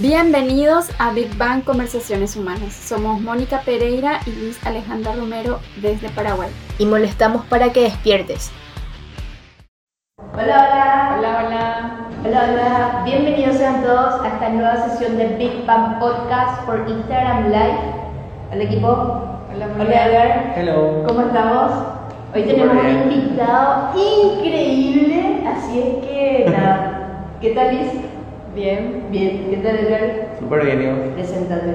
Bienvenidos a Big Bang Conversaciones Humanas. Somos Mónica Pereira y Luis Alejandra Romero desde Paraguay. Y molestamos para que despiertes. Hola, hola. Hola, hola. Hola, hola. Bienvenidos sean todos a esta nueva sesión de Big Bang Podcast por Instagram Live. Hola, equipo. Hola, Hola, Edgar. Hello. ¿Cómo estamos? Hoy tenemos un invitado increíble, así es que nada. ¿Qué tal, Liz? Bien. Bien. ¿Qué tal, Edgar? Súper bien, yo. Preséntate.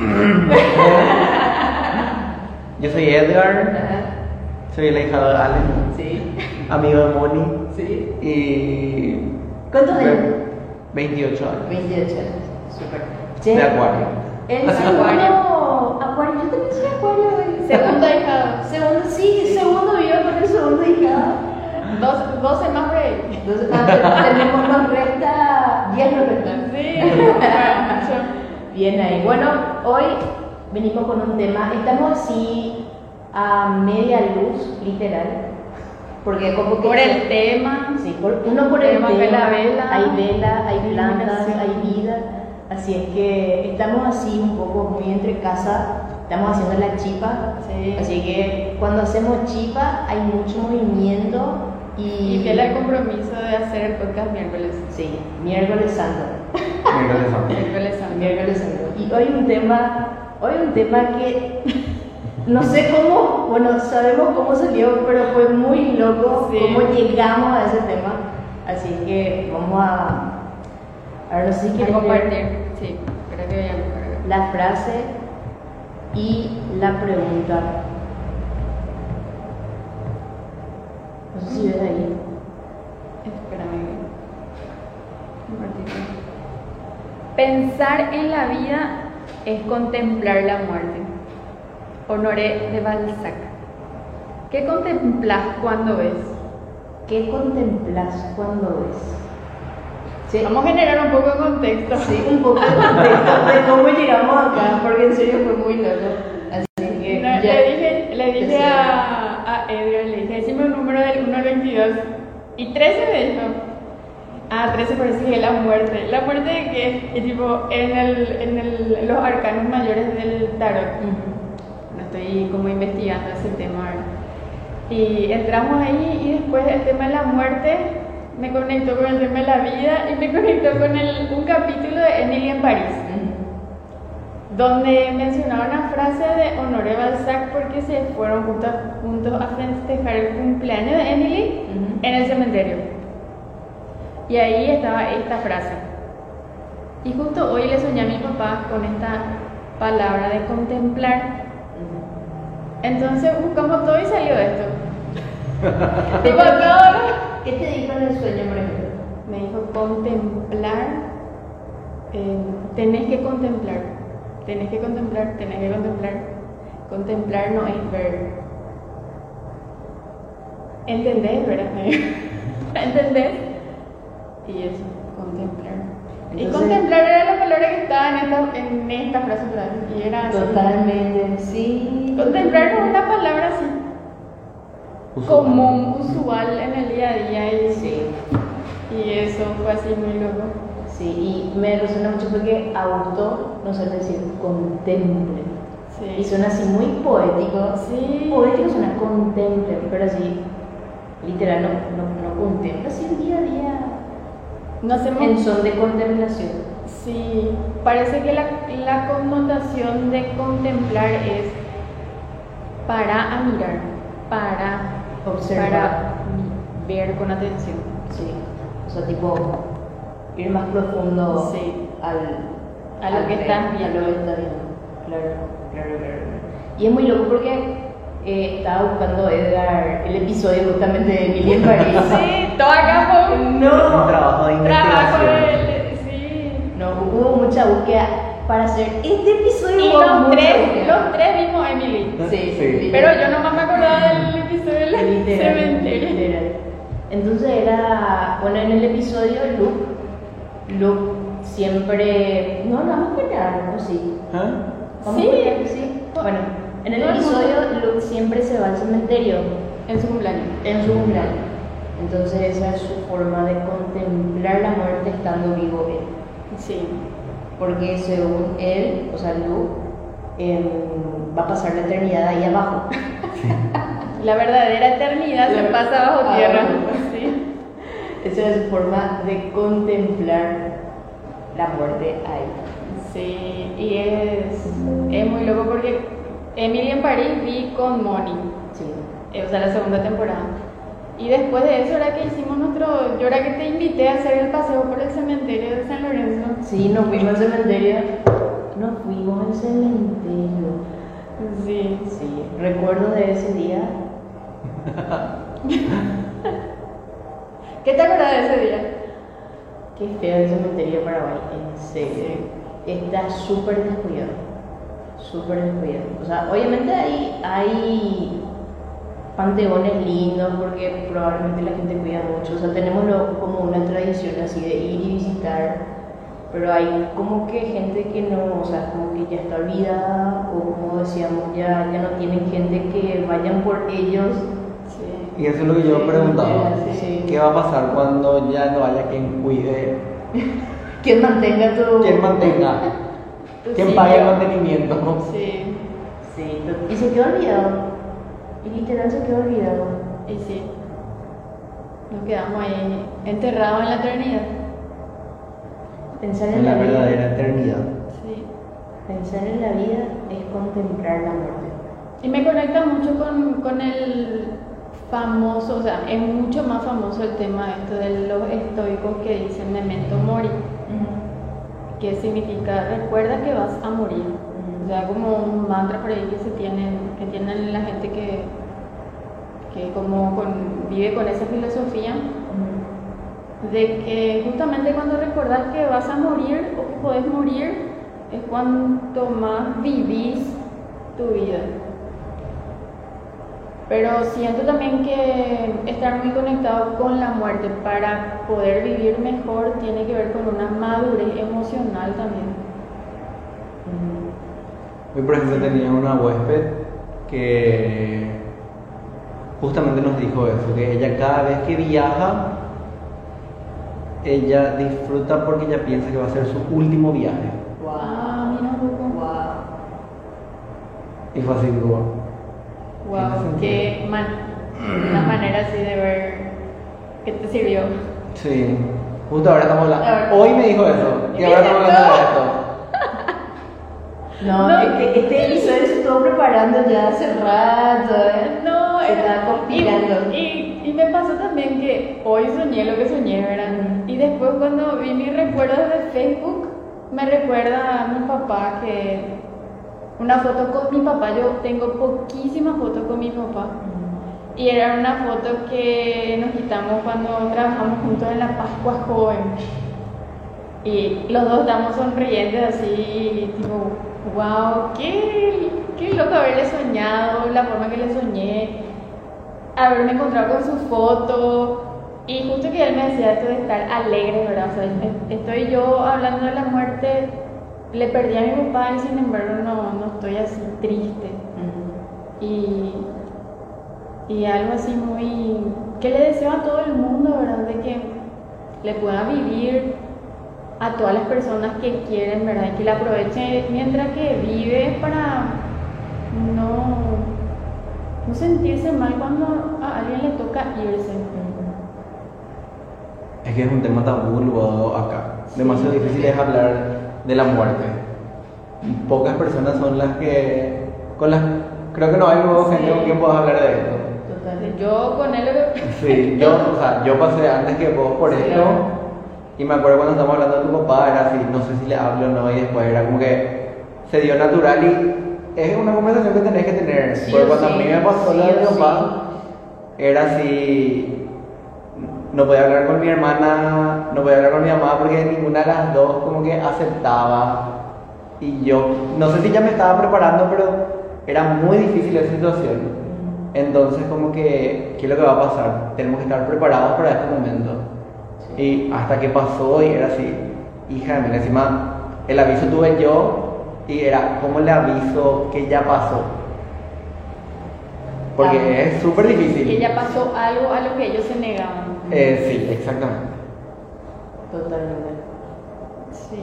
yo soy Edgar. Soy el hija de Allen. Sí. Amigo de Moni. Sí. Y. ¿Cuántos años? 28 años. 28 años. Súper. De acuario. El segundo. Acuario. Yo también soy acuario. Segunda hija. Segundo, sí, segundo vivo con el segundo hija. 12, 12 más break. Tenemos, nos resta 10 nos resta. Sí, Bien ahí. Bueno, hoy venimos con un tema, estamos así a media luz, literal. Porque como que... Por el tema. Sí, por, uno por el tema. tema vela, hay vela, hay plantas, hay vida. Así es que estamos así un poco muy entre casa, estamos haciendo la chipa. Sí. Así que cuando hacemos chipa hay mucho movimiento y. Y fiel al compromiso de hacer el podcast miércoles. Sí, miércoles santo. Miércoles santo. Miércoles santo. Miércoles santo. Y hoy un tema, hoy un tema que no sé cómo, bueno, sabemos cómo salió, pero fue muy loco Sí. cómo llegamos a ese tema. Así que vamos a. A ver, no sé si A quieres compartir. leer Sí. Espera que veamos. la frase y la pregunta. No sé si ves ahí. Espérame. Pensar en la vida es contemplar la muerte. Honoré de Balzac. ¿Qué contemplas cuando ves? ¿Qué contemplas cuando ves? Sí. Vamos a generar un poco de contexto. Sí, un poco de contexto de cómo llegamos acá, porque en serio fue muy loco. Del 1 al 22. Y 13 me dijo. Ah, 13 parece que es la muerte. ¿La muerte de qué? Y tipo, en, el, en el, los arcanos mayores del tarot. No estoy como investigando ese tema. ¿verdad? Y entramos ahí y después el tema de la muerte me conectó con el tema de la vida y me conectó con el, un capítulo de Emily en París. Donde mencionaba una frase de Honoré Balzac porque se fueron juntos, juntos a festejar el cumpleaños de Emily Ujú. en el cementerio. Y ahí estaba esta frase. Y justo hoy le soñé a mi papá con esta palabra de contemplar. Entonces buscamos todo y salió esto. tipo todo. ¿Qué te dijo en el sueño, por ejemplo? Me dijo contemplar. eh, tenés que contemplar. Tenés que contemplar, tenés que contemplar. Contemplar no es ver. ¿Entendés, verdad? ¿Entendés? Y eso, contemplar. y contemplar era la palabra que estaba en esta, en esta frase, ¿verdad? Y era así. Totalmente, sí. Contemplar no es una palabra así Usual. común, usual en el día a día. Y, Sí, y eso fue así muy loco. Sí, y me resuena mucho porque Augusto nos suele decir contemple. Y Sí. suena así muy poético. Sí. Poético suena contemple, pero así, literal, no, no, no contempla así el día a día. No hacemos. En son de contemplación. Sí, parece que la, la connotación de contemplar es para a mirar, para Observar. para ver con atención. Sí. O sea, tipo, ir más profundo Sí. al, A lo al que estás A viendo. lo que estás viendo. Claro, claro, claro. Y es muy loco porque eh, estaba buscando Edgar el episodio justamente de Emily en París. Sí, todo acá fue un Un No, trabajo de trabajo investigación. de. Sí. no, hubo mucha búsqueda para hacer este episodio. Y los tres, búsqueda. los tres vimos a Emily. Sí, Sí. Pero yo nomás me acordaba del episodio del Literal, cementerio. literal. Entonces era, bueno, en el episodio Luke, Luke siempre, no, no vamos a contar, ¿no? Sí. ¿Ah? Vamos Sí. que sí. Bueno, en el episodio Luke siempre se va al cementerio En su cumpleaños. en su cumpleaños. Entonces esa es su forma de contemplar la muerte estando vivo él. Sí. Porque según él, o sea, Luke, em, va a pasar la eternidad ahí abajo. La verdadera eternidad se pasa bajo Ah, tierra. bueno. Esa es su forma de contemplar la muerte ahí. Sí, y es, es muy loco porque Emily en París vi con Moni, Sí. eh, o sea, la segunda temporada. Y después de eso era que hicimos nuestro, yo era que te invité a hacer el paseo por el cementerio de San Lorenzo. Sí, nos fuimos al cementerio. Nos fuimos al cementerio. Sí. Sí, recuerdo de ese día. ¿Qué te acuerdas de ese día? Qué feo el cementerio Paraguay, en serio. Está súper descuidado. Súper descuidado. O sea, obviamente hay, hay panteones lindos porque probablemente la gente cuida mucho. O sea, tenemos lo- como una tradición así de ir y visitar. Pero hay como que gente que no, o sea, como que ya está olvidada o como decíamos, ya, ya no tienen gente que vayan por ellos. Y eso es lo que yo Sí, preguntaba. sí. ¿Qué va a pasar cuando ya no haya quien cuide, Quien mantenga tu... quien mantenga, Tu quien sitio. pague el mantenimiento? Sí, Sí, y se quedó olvidado. Y literal se quedó olvidado. y sí. Nos quedamos ahí enterrados en la eternidad. Pensar en, En la vida- verdadera eternidad. Sí. Pensar en la vida es contemplar la muerte. Y me conecta mucho con, con el famoso, o sea, es mucho más famoso el tema esto de los estoicos que dicen memento mori, que significa recuerda que vas a morir. O sea, como un mantra por ahí que se tienen, que tienen la gente que, que como con- vive con esa filosofía de que justamente cuando recordás que vas a morir o que podés morir es cuanto más vivís tu vida. Pero siento también que estar muy conectado con la muerte para poder vivir mejor tiene que ver con una madurez emocional también. Hoy, por ejemplo, tenía una huésped que justamente nos dijo eso, que ella cada vez que viaja, ella disfruta porque ella piensa que va a ser su último viaje. Ah, mira un poco. Wow. Y fue así, como, Wow, qué man una manera así de ver que te sirvió. sí, justo ahora estamos hablando. Hoy me dijo eso, y ahora estamos hablando de esto. No, No. Este, este episodio se estuvo preparando ya hace rato. ¿eh? No, Se era- estaba conspirando. Y, y, y me pasó también que hoy soñé lo que soñé, ¿verdad? Y después cuando vi mis recuerdos de Facebook, me recuerda a mi papá que una foto con mi papá, yo tengo poquísimas fotos con mi papá. Y era una foto que nos quitamos cuando trabajamos juntos en la Pascua Joven. Y los dos estamos sonrientes así, tipo, wow, qué, qué loco haberle soñado, la forma que le soñé, haberme encontrado con su foto. Y justo que él me decía esto de estar alegre, ¿verdad? O sea, est- estoy yo hablando de la muerte, le perdí a mi papá y sin embargo no, no estoy así triste. Y, y algo así muy... que le deseo a todo el mundo, ¿verdad? De que le pueda vivir a todas las personas que quieren, ¿verdad? Y que la aproveche mientras que vive para no, no sentirse mal cuando a alguien le toca irse. Es que es un tema tabú luego acá. Demasiado difícil es hablar de la muerte. Pocas personas son las que. con las. Creo que no hay luego gente con quien puedas hablar de esto. Total. Yo con él. Sí, yo, o sea, yo pasé antes que vos por Sí, esto. claro. Y me acuerdo cuando estábamos hablando de tu papá, era así, no sé si le hablo o no, y después era como que se dio natural y es una conversación que tenés que tener. Sí Porque cuando a mí me pasó lo de mi papá, era así, no podía hablar con mi hermana, no podía hablar con mi mamá porque ninguna de las dos como que aceptaba. Y yo, no sé si ya me estaba preparando, pero era muy difícil esa situación. Entonces como que, ¿qué es lo que va a pasar? Tenemos que estar preparados para este momento. Y hasta que pasó y era así, hija, mira, encima el aviso tuve yo y era, ¿cómo le aviso que ya pasó? Porque Ah, es súper difícil. Que ya pasó algo a lo que ellos se negaban. Eh, sí, exactamente. Totalmente. Sí.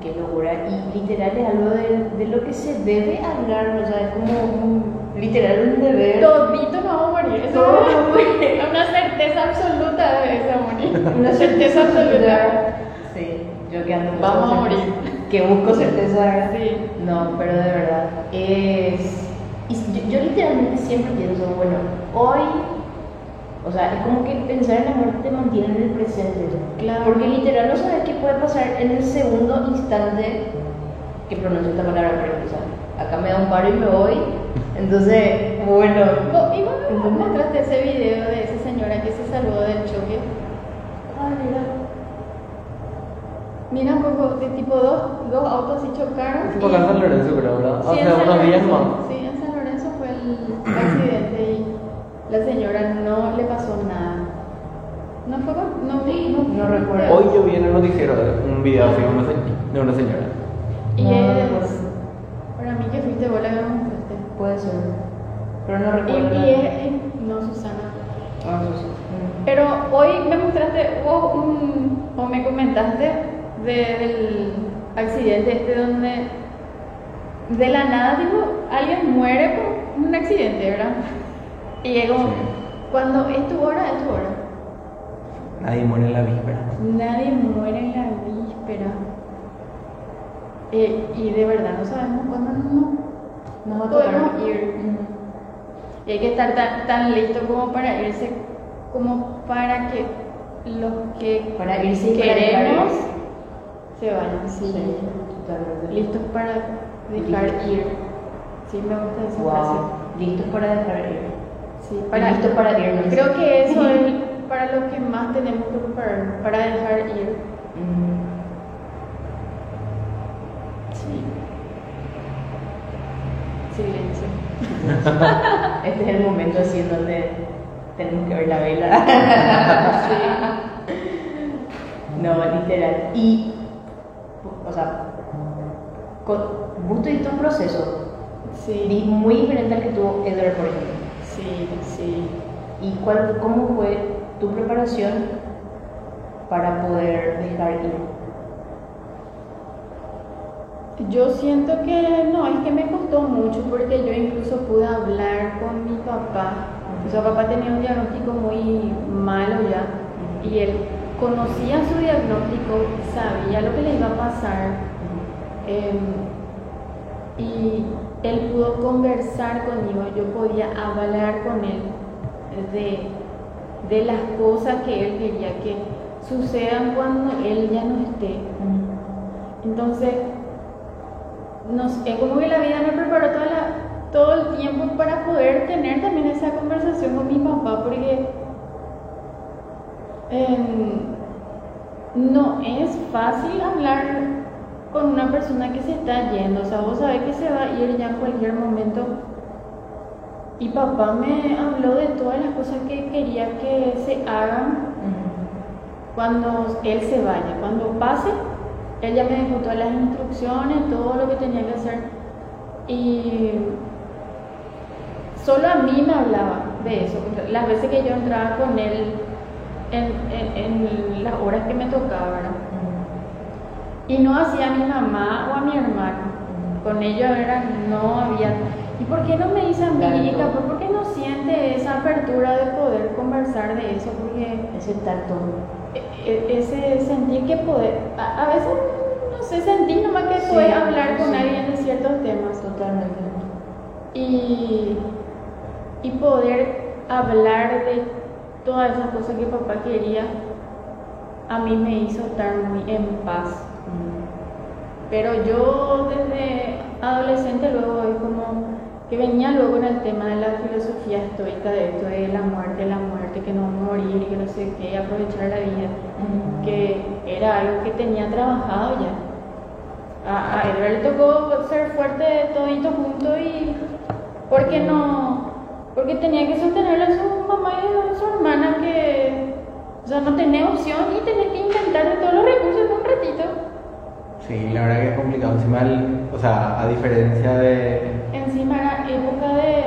Qué locura. Y literal es algo de, de lo que se debe hablar, o sea, es como un, literal un deber. Todito no vamos a morir. Eso una certeza absoluta de esa morir. Una certeza absoluta. Sí, yo que ando Vamos a morir. Que busco certeza. Sí. No, pero de verdad, es... y yo, yo literalmente siempre pienso, bueno, hoy, o sea, es como que pensar en la muerte te mantiene en el presente. Claro. Porque literal no sabes qué puede pasar en el segundo instante que pronuncio esta palabra, por ejemplo. O sea, acá me da un paro y me voy. Entonces, bueno, Vos- Y me mostraste ese video de esa señora que se salvó del choque. Ay, mira. Mira un poco, de tipo dos, dos autos y chocaron. Fue acá en San Lorenzo, creo, ¿verdad? Sí, en Hace San unos días Lorenzo. más. Sí, en San Lorenzo fue el accidente la señora no le pasó nada. No fue con- no, no, No recuerdo. Hoy yo vi en el noticiero un video así de una, de una señora. Y No, no es, recuerdo. para mí que fuiste vos la que me mostraste. Puede ser. Pero no Y, recuerdo. y es, no Susana. Ah. Mm. Pero hoy me mostraste vos un, o me comentaste de- del accidente este donde de la nada tipo alguien muere por un accidente, ¿verdad? Y es como, Sí. cuando es tu hora, es tu hora. Nadie muere en la víspera. Nadie muere en la víspera. Eh, y de verdad no sabemos cuándo no, Nos podemos ir. Y hay que estar tan, tan listo como para irse, como para que los que Para irse y para queremos se vayan. Sí. Listos para dejar ir. Sí, me gusta esa frase. Wow. Listos para dejar ir. Sí, Listos para irnos. Creo que eso es para lo que más tenemos que preparar, para dejar ir. Mm. Sí. Silencio. Este es el momento así en donde tenemos que ver la vela. No, literal. Y, o sea, con, vos tuviste un proceso Sí, muy diferente al que tuvo Edward, por ejemplo. Sí, sí. ¿Y cuál, cómo fue tu preparación para poder dejar ir? Yo siento que no, es que me costó mucho porque yo incluso pude hablar con mi papá. O sea, papá tenía un diagnóstico muy malo ya y él conocía su diagnóstico, sabía lo que le iba a pasar em, y él pudo conversar conmigo, yo podía hablar con él de, de las cosas que él quería que sucedan cuando él ya no esté. Entonces, nos, es como que la vida me preparó toda la- todo el tiempo para poder tener también esa conversación con mi papá, porque em, no es fácil hablar con una persona que se está yendo, o sea, vos sabés que se va a ir ya en cualquier momento. Y papá me habló de todas las cosas que quería que se hagan cuando él se vaya, cuando pase, él ya me dejó todas las instrucciones, todo lo que tenía que hacer. Y solo a mí me hablaba de eso. Las veces que yo entraba con él en, en- en las horas que me tocaba, ¿verdad? Y no hacía a mi mamá o a mi hermano. Con ellos era, no había. ¿Y por qué no me dice a mí, Claro. capaz? ¿Por qué no siente esa apertura de poder conversar de eso? Porque Ese tacto. e- e- ese sentir que poder, a, a veces, no sé, sentir nomás que Sí, puedes hablar con sí. alguien de ciertos temas Totalmente. y, y poder hablar de todas esas cosas que papá quería, a mí me hizo estar muy en paz. Pero yo desde adolescente luego es como que venía luego en el tema de la filosofía estoica de esto de la muerte, la muerte, que no morir que no sé qué, aprovechar la vida, que era algo que tenía trabajado ya. A, a Edward le tocó ser fuerte todito junto y porque no, porque tenía que sostener a su mamá y a su hermana que, sea, no tenía opción y tenía que inventar de todos los recursos en un ratito. Sí, la verdad que es complicado. Encima, el- o sea, a diferencia de. Encima era época de...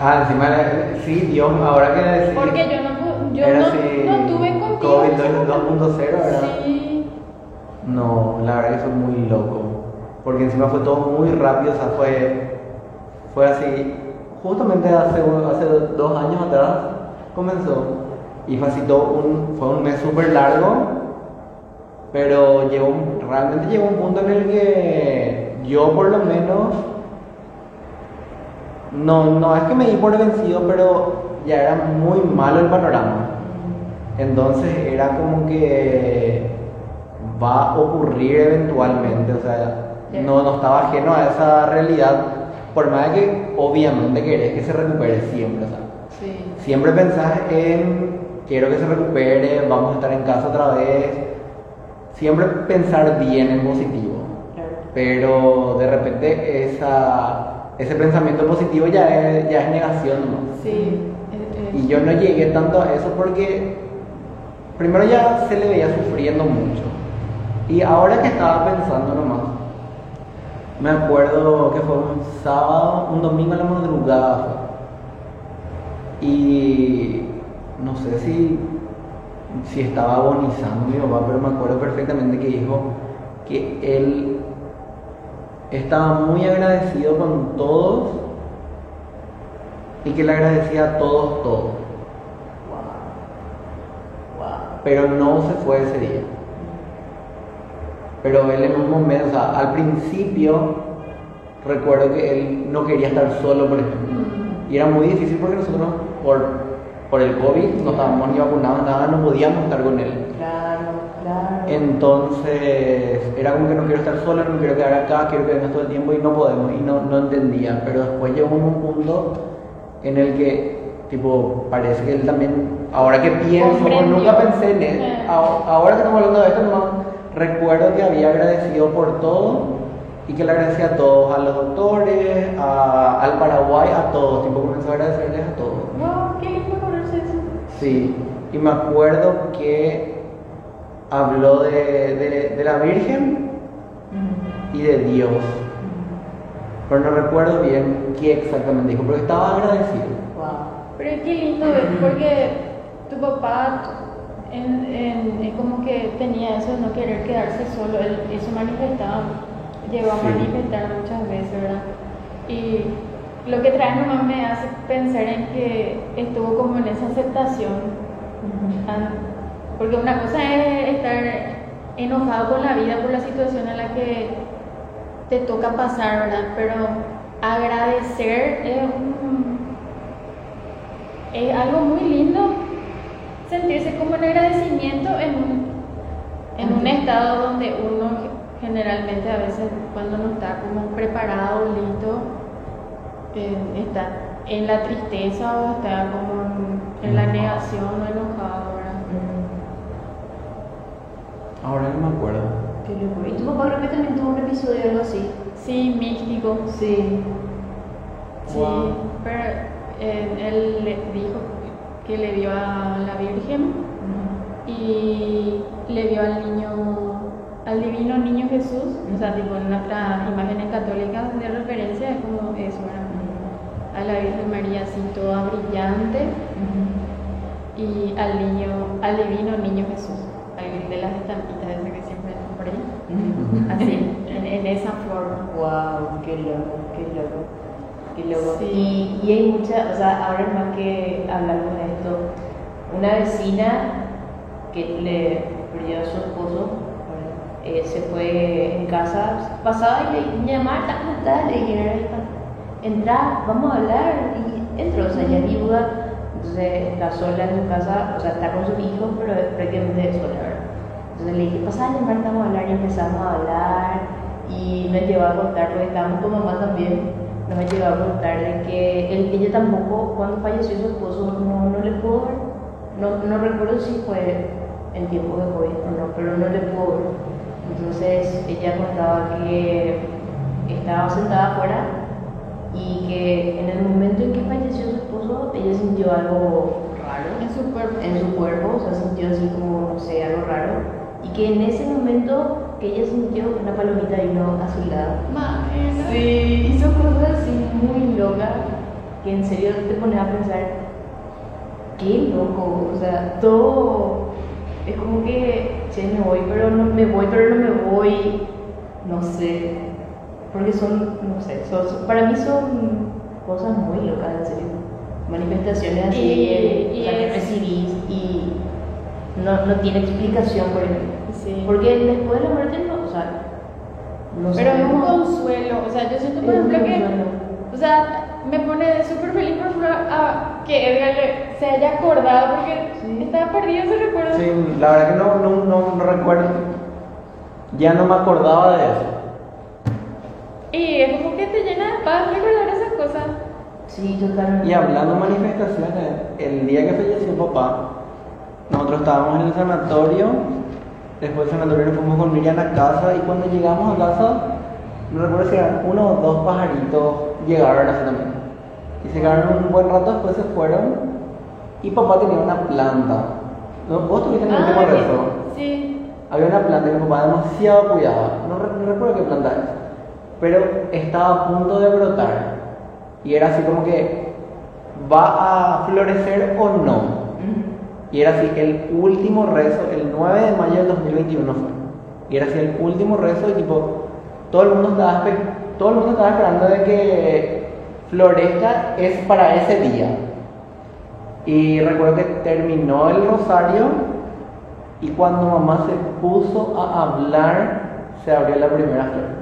Ah, encima, la- sí, Dios, ahora que decís. Porque yo no, yo no, así, no tuve contigo. COVID 2.0, ¿verdad? Sí, No, la verdad que fue muy loco. Porque encima fue todo muy rápido, o sea, fue, fue así. Justamente hace, hace dos años atrás comenzó. Y todo un, fue un mes súper largo. Pero llegó, realmente llegó un punto en el que yo por lo menos no, no es que me di por vencido, pero ya era muy malo el panorama. Entonces era como que va a ocurrir eventualmente, o sea, no, no estaba ajeno a esa realidad, por más de que obviamente querés que se recupere siempre, o sea, Sí. siempre pensás en quiero que se recupere, vamos a estar en casa otra vez, siempre pensar bien en positivo Claro. pero de repente esa, ese pensamiento positivo ya es, ya es negación nomás. Sí. Y yo no llegué tanto a eso porque primero ya se le veía sufriendo mucho. Y ahora que estaba pensando nomás, me acuerdo que fue un sábado, un domingo a la madrugada. Y no sé si, si estaba agonizando mi papá, pero me acuerdo perfectamente que dijo que él estaba muy agradecido con todos y que le agradecía a todos todo. Wow. Pero no se fue ese día. Pero él en un momento, o sea, al principio recuerdo que él no quería estar solo, por ejemplo. Y era muy difícil porque nosotros, por, por el COVID, no estábamos ni vacunados, nada, no podíamos estar con él. Claro, claro. Entonces, era como que no quiero estar solo, no quiero quedar acá, quiero que vengas todo el tiempo y no podemos, y no, no entendía. Pero después llegó un punto en el que, tipo, parece que él también, ahora que pienso, nunca pensé en él, Eh. ahora que estamos hablando de esto, nomás recuerdo que había agradecido por todo y que le agradecía a todos, a los doctores, a- al Paraguay, a todos, tipo, comenzó a agradecerles a todos. Wow, qué lindo conocerse eso. Sí, y me acuerdo que habló de, de- de la Virgen y de Dios. Pero no recuerdo bien qué exactamente dijo, pero estaba agradecido. Wow. Pero qué lindo es porque tu papá en, en- es como que tenía eso de no querer quedarse solo, él eso manifestaba, llegó a Sí. manifestar muchas veces, ¿verdad? Y lo que trae nomás me hace pensar en que estuvo como en esa aceptación, an- porque una cosa es estar enojado con la vida por la situación en la que te toca pasar, ¿verdad? Pero agradecer es un es algo muy lindo. Sentirse como en agradecimiento en un, en un estado donde uno generalmente a veces cuando no está como preparado, listo, eh, está en la tristeza o está como en, en la negación o enojado, ¿verdad? Ahora no me acuerdo. Qué loco. ¿Y tu papá creo que también tuvo un episodio algo así? Sí, místico. Sí. Sí, Wow. pero eh, él le dijo que le vio a la Virgen y le vio al niño, al divino niño Jesús, o sea, tipo en nuestras imágenes católicas de referencia es como eso, ¿verdad? A la Virgen María así toda brillante y al niño, al divino niño Jesús, al de las estampitas esas que siempre están por ahí, así, en, en esa forma. Wow, qué loco, qué loco. Qué loco. Sí. Y, y hay mucha, o sea, ahora más que hablamos de esto, una vecina que le perdió a su esposo, eh, se fue en casa, pasaba y le dije, Marta, ¿cómo estás? Le dije, "Era hija, entra, vamos a hablar. Y entró, o sea, ya viuda, entonces está sola en su casa, o sea, está con sus hijos, pero es prácticamente sola, ¿verdad? Entonces le dije, pasá, Marta, vamos a hablar, y empezamos a hablar, y nos llevó a contar, porque estábamos con mamá también, nos llevó a contar de que ella tampoco, cuando falleció su esposo, no, no le pudo ver, no, no recuerdo si fue en tiempo de COVID o no, pero no le pudo ver. Entonces ella contaba que estaba sentada afuera y que en el momento en que falleció su esposo, ella sintió algo raro En su cuerpo. en su cuerpo, o sea, sintió así como, no sé, algo raro. Y que en ese momento que ella sintió una palomita vino a su lado. Madre, Sí, hizo cosas así muy locas que en serio te pones a pensar, qué loco, o sea, todo es como que che, me voy, pero no me voy, pero no me voy, no sé, porque son, no sé, son- son- para mí son cosas muy locas, en serio, manifestaciones así Y- y que es- recibís y no, no tiene explicación, por ejemplo, Sí. porque después de la muerte no, o sea, no Pero es un consuelo, o sea, yo siento por ejemplo que, o sea, me pone súper feliz por ejemplo, a que Edgar se haya acordado porque Sí. estaba perdido ese recuerdo. Sí, la verdad que no, no, no, no recuerdo. Ya no me acordaba de eso. Y es como que te llena de paz recordar esas cosas. Sí, totalmente. Y hablando de manifestaciones, el día que falleció papá, nosotros estábamos en el sanatorio, después del sanatorio nos fuimos con Miriam a casa y cuando llegamos a casa, no recuerdo si eran uno o dos pajaritos, llegaron así también. Y se quedaron un buen rato, después se fueron y papá tenía una planta. ¿No? ¿Vos tuviste en el último Ah, rezo? Sí. Había una planta que mi papá demasiado cuidaba, no, no recuerdo qué planta es, pero estaba a punto de brotar. Y era así como que, ¿va a florecer o no? Y era así, el último rezo, el 9 de mayo del 2021 fue. Y era así, el último rezo y tipo, todo el mundo estaba, todo el mundo estaba esperando de que florezca, es para ese día. Y recuerdo que terminó el rosario y cuando mamá se puso a hablar, se abrió la primera flor.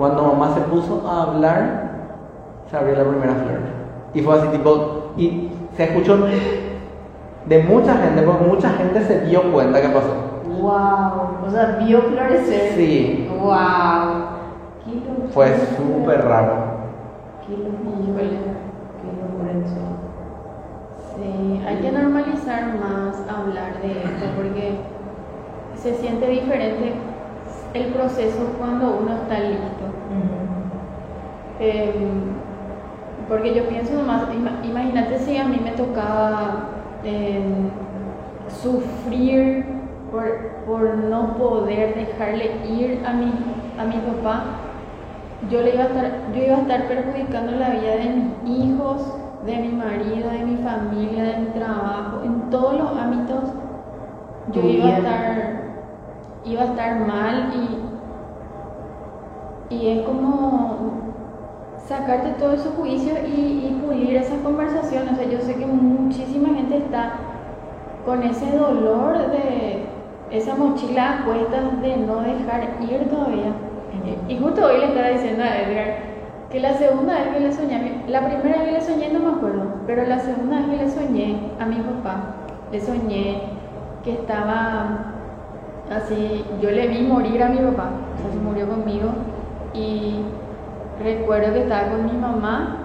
Cuando mamá se puso a hablar, se abrió la primera flor. Y fue así tipo, y se escuchó de mucha gente, porque mucha gente se dio cuenta que pasó. Wow. O sea, vio florecer. Sí. Wow. Qué locura. Fue súper raro. Qué locura. Qué locura serio. Sí, hay que normalizar más hablar de esto porque se siente diferente el proceso cuando uno está listo. Em, porque yo pienso nomás, ima- imagínate si a mí me tocaba em, sufrir por, por no poder dejarle ir a mi, a mi papá, yo, le iba a estar, yo iba a estar perjudicando la vida de mis hijos, de mi marido, de mi familia, de mi trabajo, en todos los ámbitos. Yo iba a estar, iba a estar mal y, y es como sacarte todos esos juicios y, y pulir esas conversaciones. O sea, yo sé que muchísima gente está con ese dolor de esa mochila a cuestas de no dejar ir todavía. Y justo hoy le estaba diciendo a Edgar que la segunda vez que le soñé, la primera vez que le soñé no me acuerdo, pero la segunda vez que le soñé a mi papá, le soñé que estaba así, yo le vi morir a mi papá, o sea, se murió conmigo y recuerdo que estaba con mi mamá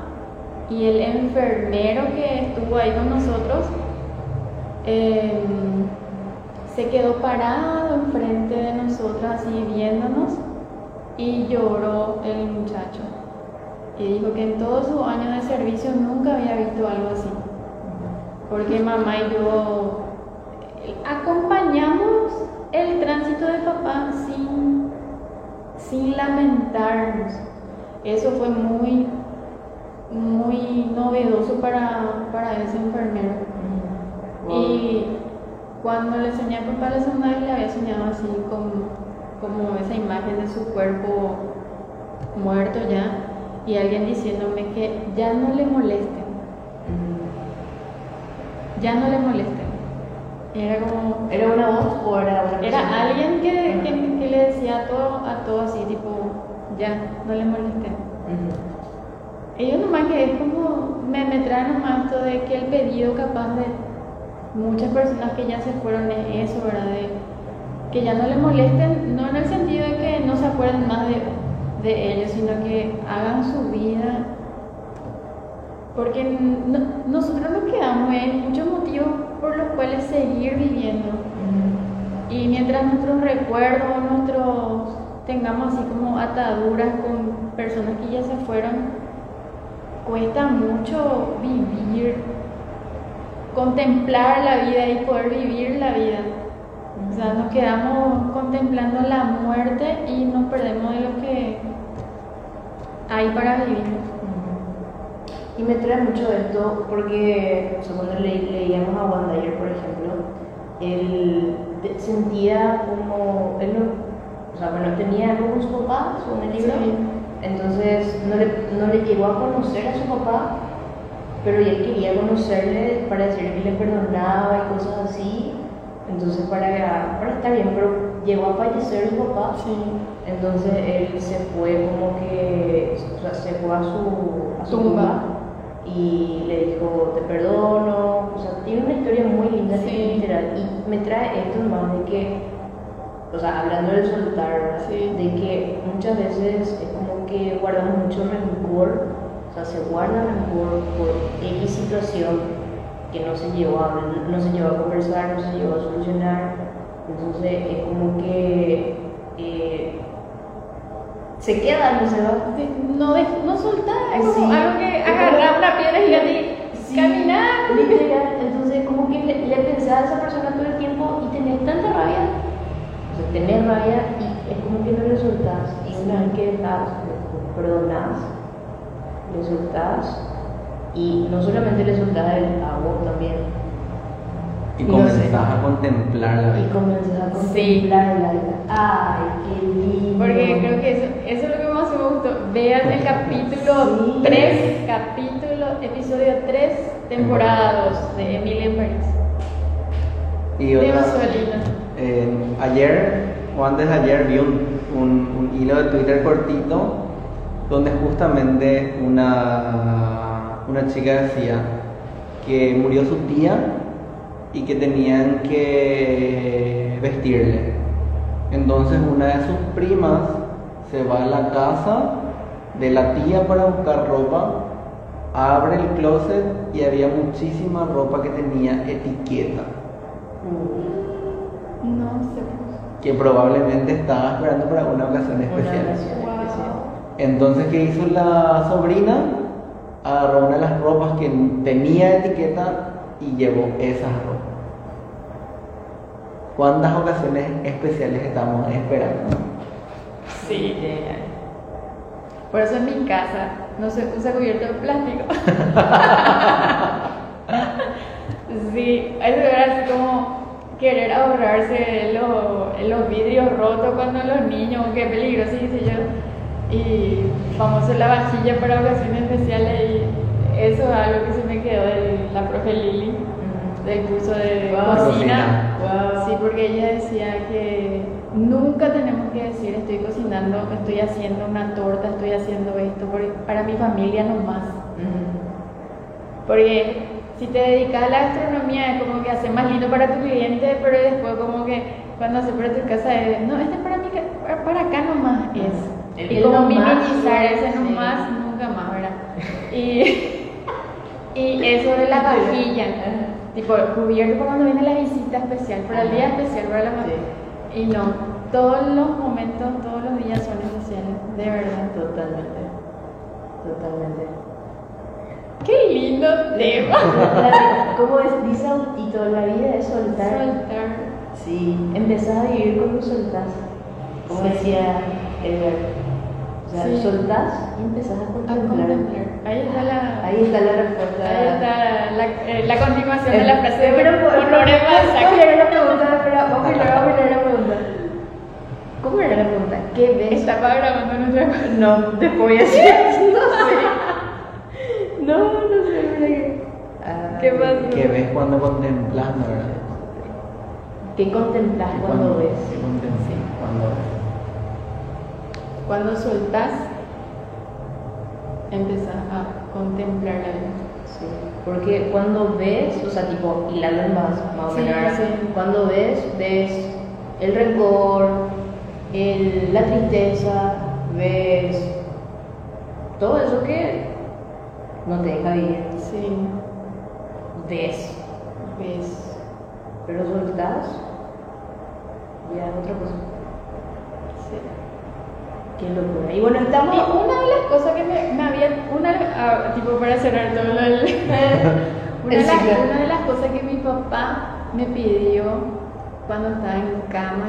y el enfermero que estuvo ahí con nosotros em, se quedó parado enfrente de nosotros así viéndonos y lloró el muchacho. Y dijo que en todos sus años de servicio nunca había visto algo así. Porque mamá y yo eh, acompañamos el tránsito de papá sin, sin lamentarnos. Eso fue muy, muy novedoso para, para ese enfermero. Y cuando le soñé a papá la segunda vez, le había soñado así con, como esa imagen de su cuerpo muerto ya y alguien diciéndome que ya no le molesten, ya no le molesten. Era como, ¿Era una voz o era una persona? era alguien que, que, que le decía a todo, a todo ya, no le molesten. Ujú. Ellos nomás que es como, me, me traen nomás esto de que el pedido capaz de muchas personas que ya se fueron es eso, ¿verdad? De que ya no le molesten, no en el sentido de que no se acuerden más de, de ellos, sino que hagan su vida. Porque no- nosotros nos quedamos en muchos motivos por los cuales seguir viviendo. Y mientras nuestros recuerdos, nuestros tengamos así como ataduras con personas que ya se fueron, cuesta mucho vivir, contemplar la vida y poder vivir la vida. O sea, nos quedamos contemplando la muerte y nos perdemos de lo que hay para vivir. Y me trae mucho esto porque o sea, cuando le- leíamos a Wandayer, por ejemplo, él sentía como, tenía algo con su papá, según el libro, Sí. entonces no le, no le llegó a conocer a su papá, pero él quería conocerle para decirle que le perdonaba y cosas así, entonces para, para estar bien, pero llegó a fallecer su papá, Sí. entonces él se fue como que, o sea, se fue a su, a su Tumba. tumba y le dijo, te perdono, o sea, tiene una historia muy linda, Sí. literal, y me trae esto más de que, o sea, hablando del soltar, de que muchas veces es como que guardamos mucho rencor, o sea, se guarda rencor por X situación que no se llevó a, no se llevó a conversar, no se llevó a solucionar, entonces es como que eh, se queda, no se va. No, de, no soltar, es como Sí. algo que agarrar una piedra gigante y Sí. caminar. Literal, entonces como que le, le pensás a esa persona todo el tiempo y tenés tanta rabia. O sea, tenés rabia y es como que no le soltás. Y una vez que le perdonás, le soltás y no solamente le soltás el a vos también. Y No comenzás sé. a contemplar la Y vida. comenzás a contemplar la vida. Ay, qué lindo. Porque creo que eso, eso es lo que más me gustó. Vean el capítulo Sí. 3, capítulo, episodio 3, temporada 2 de Emily in Paris. Y otra, Demasiado lindo. Eh, ayer o antes de ayer vi un, un- hilo de Twitter cortito donde justamente una, una chica decía que murió su tía y que tenían que vestirle. Entonces una de sus primas se va a la casa de la tía para buscar ropa, abre el closet y había muchísima ropa que tenía etiqueta, No sé. que probablemente estaba esperando para una ocasión Wow. especial. Entonces, ¿qué hizo la sobrina? Agarró una de las ropas que tenía etiqueta y llevó esas ropas. ¿Cuántas ocasiones especiales estamos esperando? Sí. Por eso en mi casa no se usa cubierto de plástico. sí, eso era así como querer ahorrarse los, los vidrios rotos cuando los niños, qué peligroso, dice yo. Y famoso la vajilla para ocasiones especiales y eso es algo que se me quedó de la profe Lili, del curso de Wow. cocina. Wow. Sí, porque ella decía que nunca tenemos que decir estoy cocinando, estoy haciendo una torta, estoy haciendo esto, porque para mi familia nomás. Porque si te dedicas a la gastronomía es como que hace más lindo para tu cliente, pero después como que cuando hace para tu casa es, no, este es para, ca- para- acá nomás es. El y como nomás, minimizar ese nomás, nunca más, ¿verdad? Y, y eso de la vajilla, tipo cubierto para cuando viene la visita especial, para el día especial, para la ma- Sí. Y no, todos los momentos, todos los días son especiales, de verdad. Totalmente. Totalmente. Qué lindo tema. Como es, dice Autito, la vida es soltar. Soltar. Sí, empezás a vivir como soltás. Como Sí. decía Edgar. O sea, Sí. soltás y empezás a A contemplar. contemplar. Ahí está la. Ahí está la respuesta. Ahí está la, eh, la continuación de la frase de Pero, Honoré ¿Cómo era la pregunta? Espera, vamos a leer, a la pregunta. ¿Cómo era la pregunta? ¿Qué ves? Estaba grabando nuestra cosa. No, después voy a. No. No, sé, mira que. Ah, ¿Qué pasó? ¿Qué ves cuando contemplas, no, verdad? ¿Qué contemplas ¿Qué cuando ves? ¿Qué contemplas cuando ves? Cuando soltás, empezás a contemplar la vida. Sí, porque cuando ves, o sea, tipo, hilando más, más o Sí, menos, ¿verdad? sí. cuando ves, ves el rencor, el- la tristeza, ves todo eso que no te deja vivir. Sí, Ves, ves. pero soltás, ya es otra cosa. Sí. Qué locura. Y bueno, estamos. una de las cosas que me, me había, una, ah, tipo para cerrar todo lo del- una, de El las, ciclo. una de las cosas que mi papá me pidió cuando estaba en cama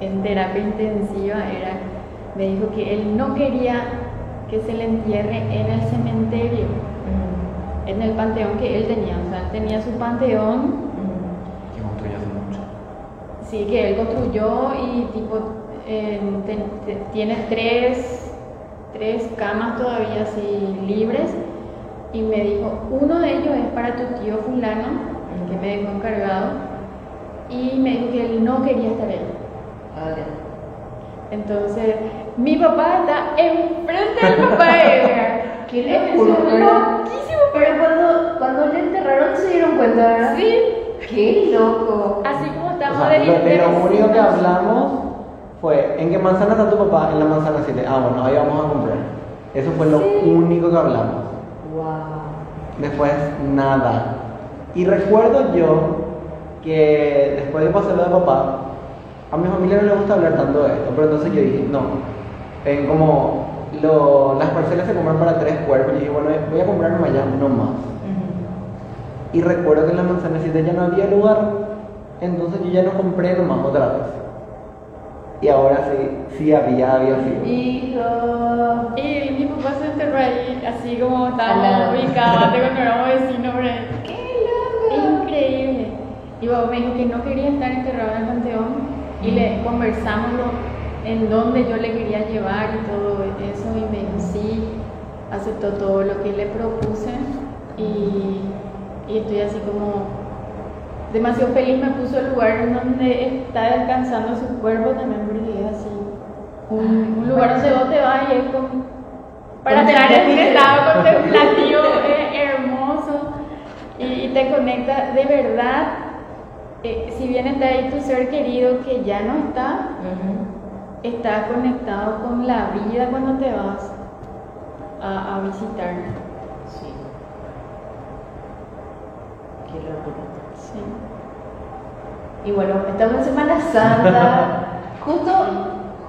en, en terapia intensiva era, me dijo que él no quería que se le entierre en el cementerio, Mm, en el panteón que él tenía, o sea, él tenía su panteón mm, sí, que él construyó y tipo eh, te- te- tiene tres, tres camas todavía así libres y me dijo, uno de ellos es para tu tío fulano, que me dejó encargado, y me dijo que él no quería estar ahí. Ah, ya. Entonces, mi papá está enfrente del papá de Edgar. Qué Es locura, ¿verdad? loquísimo. Pero cuando, cuando le enterraron se dieron cuenta, ¿verdad? Sí, Qué loco. así como O estamos sea, de lo, de lo de único que hablamos fue, ¿en qué manzana está tu papá? En la manzana 7. Ah, bueno, ahí vamos a comprar. Eso fue lo Sí. único que hablamos. Wow. Después, nada. Y recuerdo yo que después de pasar lo de papá, a mi familia no le gusta hablar tanto de esto, pero entonces yo dije, no, en como lo- las parcelas se compran para tres cuerpos, yo dije, bueno, voy a comprar nomás ya uno más. Y recuerdo que en la manzana 7 ya no había lugar, entonces yo ya no compré nomás otra vez. Y ahora sí, sí había, había sido. Hijo. Y mi papá se enterró ahí, así como ubicados antes cuando éramos vecinos ahí. Qué Increíble. Y papá me dijo que no quería estar enterrado en el panteón y le conversamos lo- en dónde yo le quería llevar y todo eso y me dijo sí, aceptó todo lo que le propuse y, y estoy así como demasiado feliz, me puso el lugar en donde está descansando su cuerpo también porque es así un, un lugar donde vos te vas y es como para estar en un estado contemplativo eh, hermoso y, y te conecta de verdad eh, si bien está ahí tu ser querido que ya no está está conectado con la vida cuando te vas a, a visitar Sí. Qué locura. sí. Y bueno, estamos en Semana Santa. justo,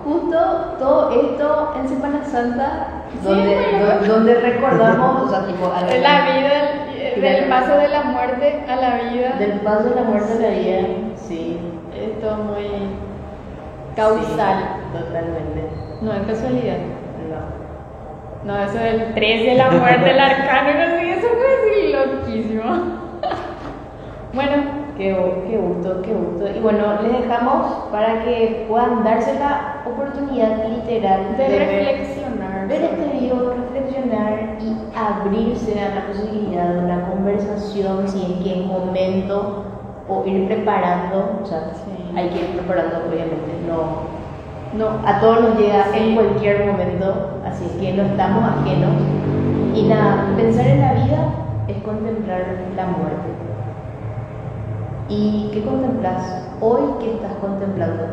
justo todo esto en Semana Santa, donde, bueno. do- donde recordamos, o sea, tipo, a la vida del, paso de la muerte a la vida Del paso de la muerte a la vida. Sí. Sí. es todo muy causal Sí, totalmente. no es casualidad No. No, eso del 3 de la muerte, el arcano, no sé, eso fue así loquísimo. bueno, Qué, qué gusto, qué gusto. Y bueno, les dejamos para que puedan darse la oportunidad literal de ver- reflexionar. ver este video, reflexionar y abrirse a la posibilidad de una conversación si es que es momento o ir preparando, o sea, Sí. Hay que ir preparando obviamente, no, No, a todos nos llega Sí. en cualquier momento, así que no estamos ajenos. Y nada, pensar en la vida es contemplar la muerte. ¿Y qué contemplas? Hoy, ¿qué estás contemplando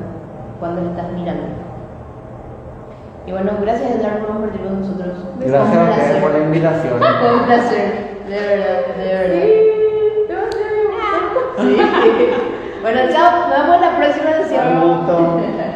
cuando estás mirando? Y bueno, gracias Edgar por compartir con nosotros. Gracias a ustedes placer. por la invitación. Fue un placer, de verdad, de verdad. Sí. Bueno, chao, nos vemos la próxima sesión.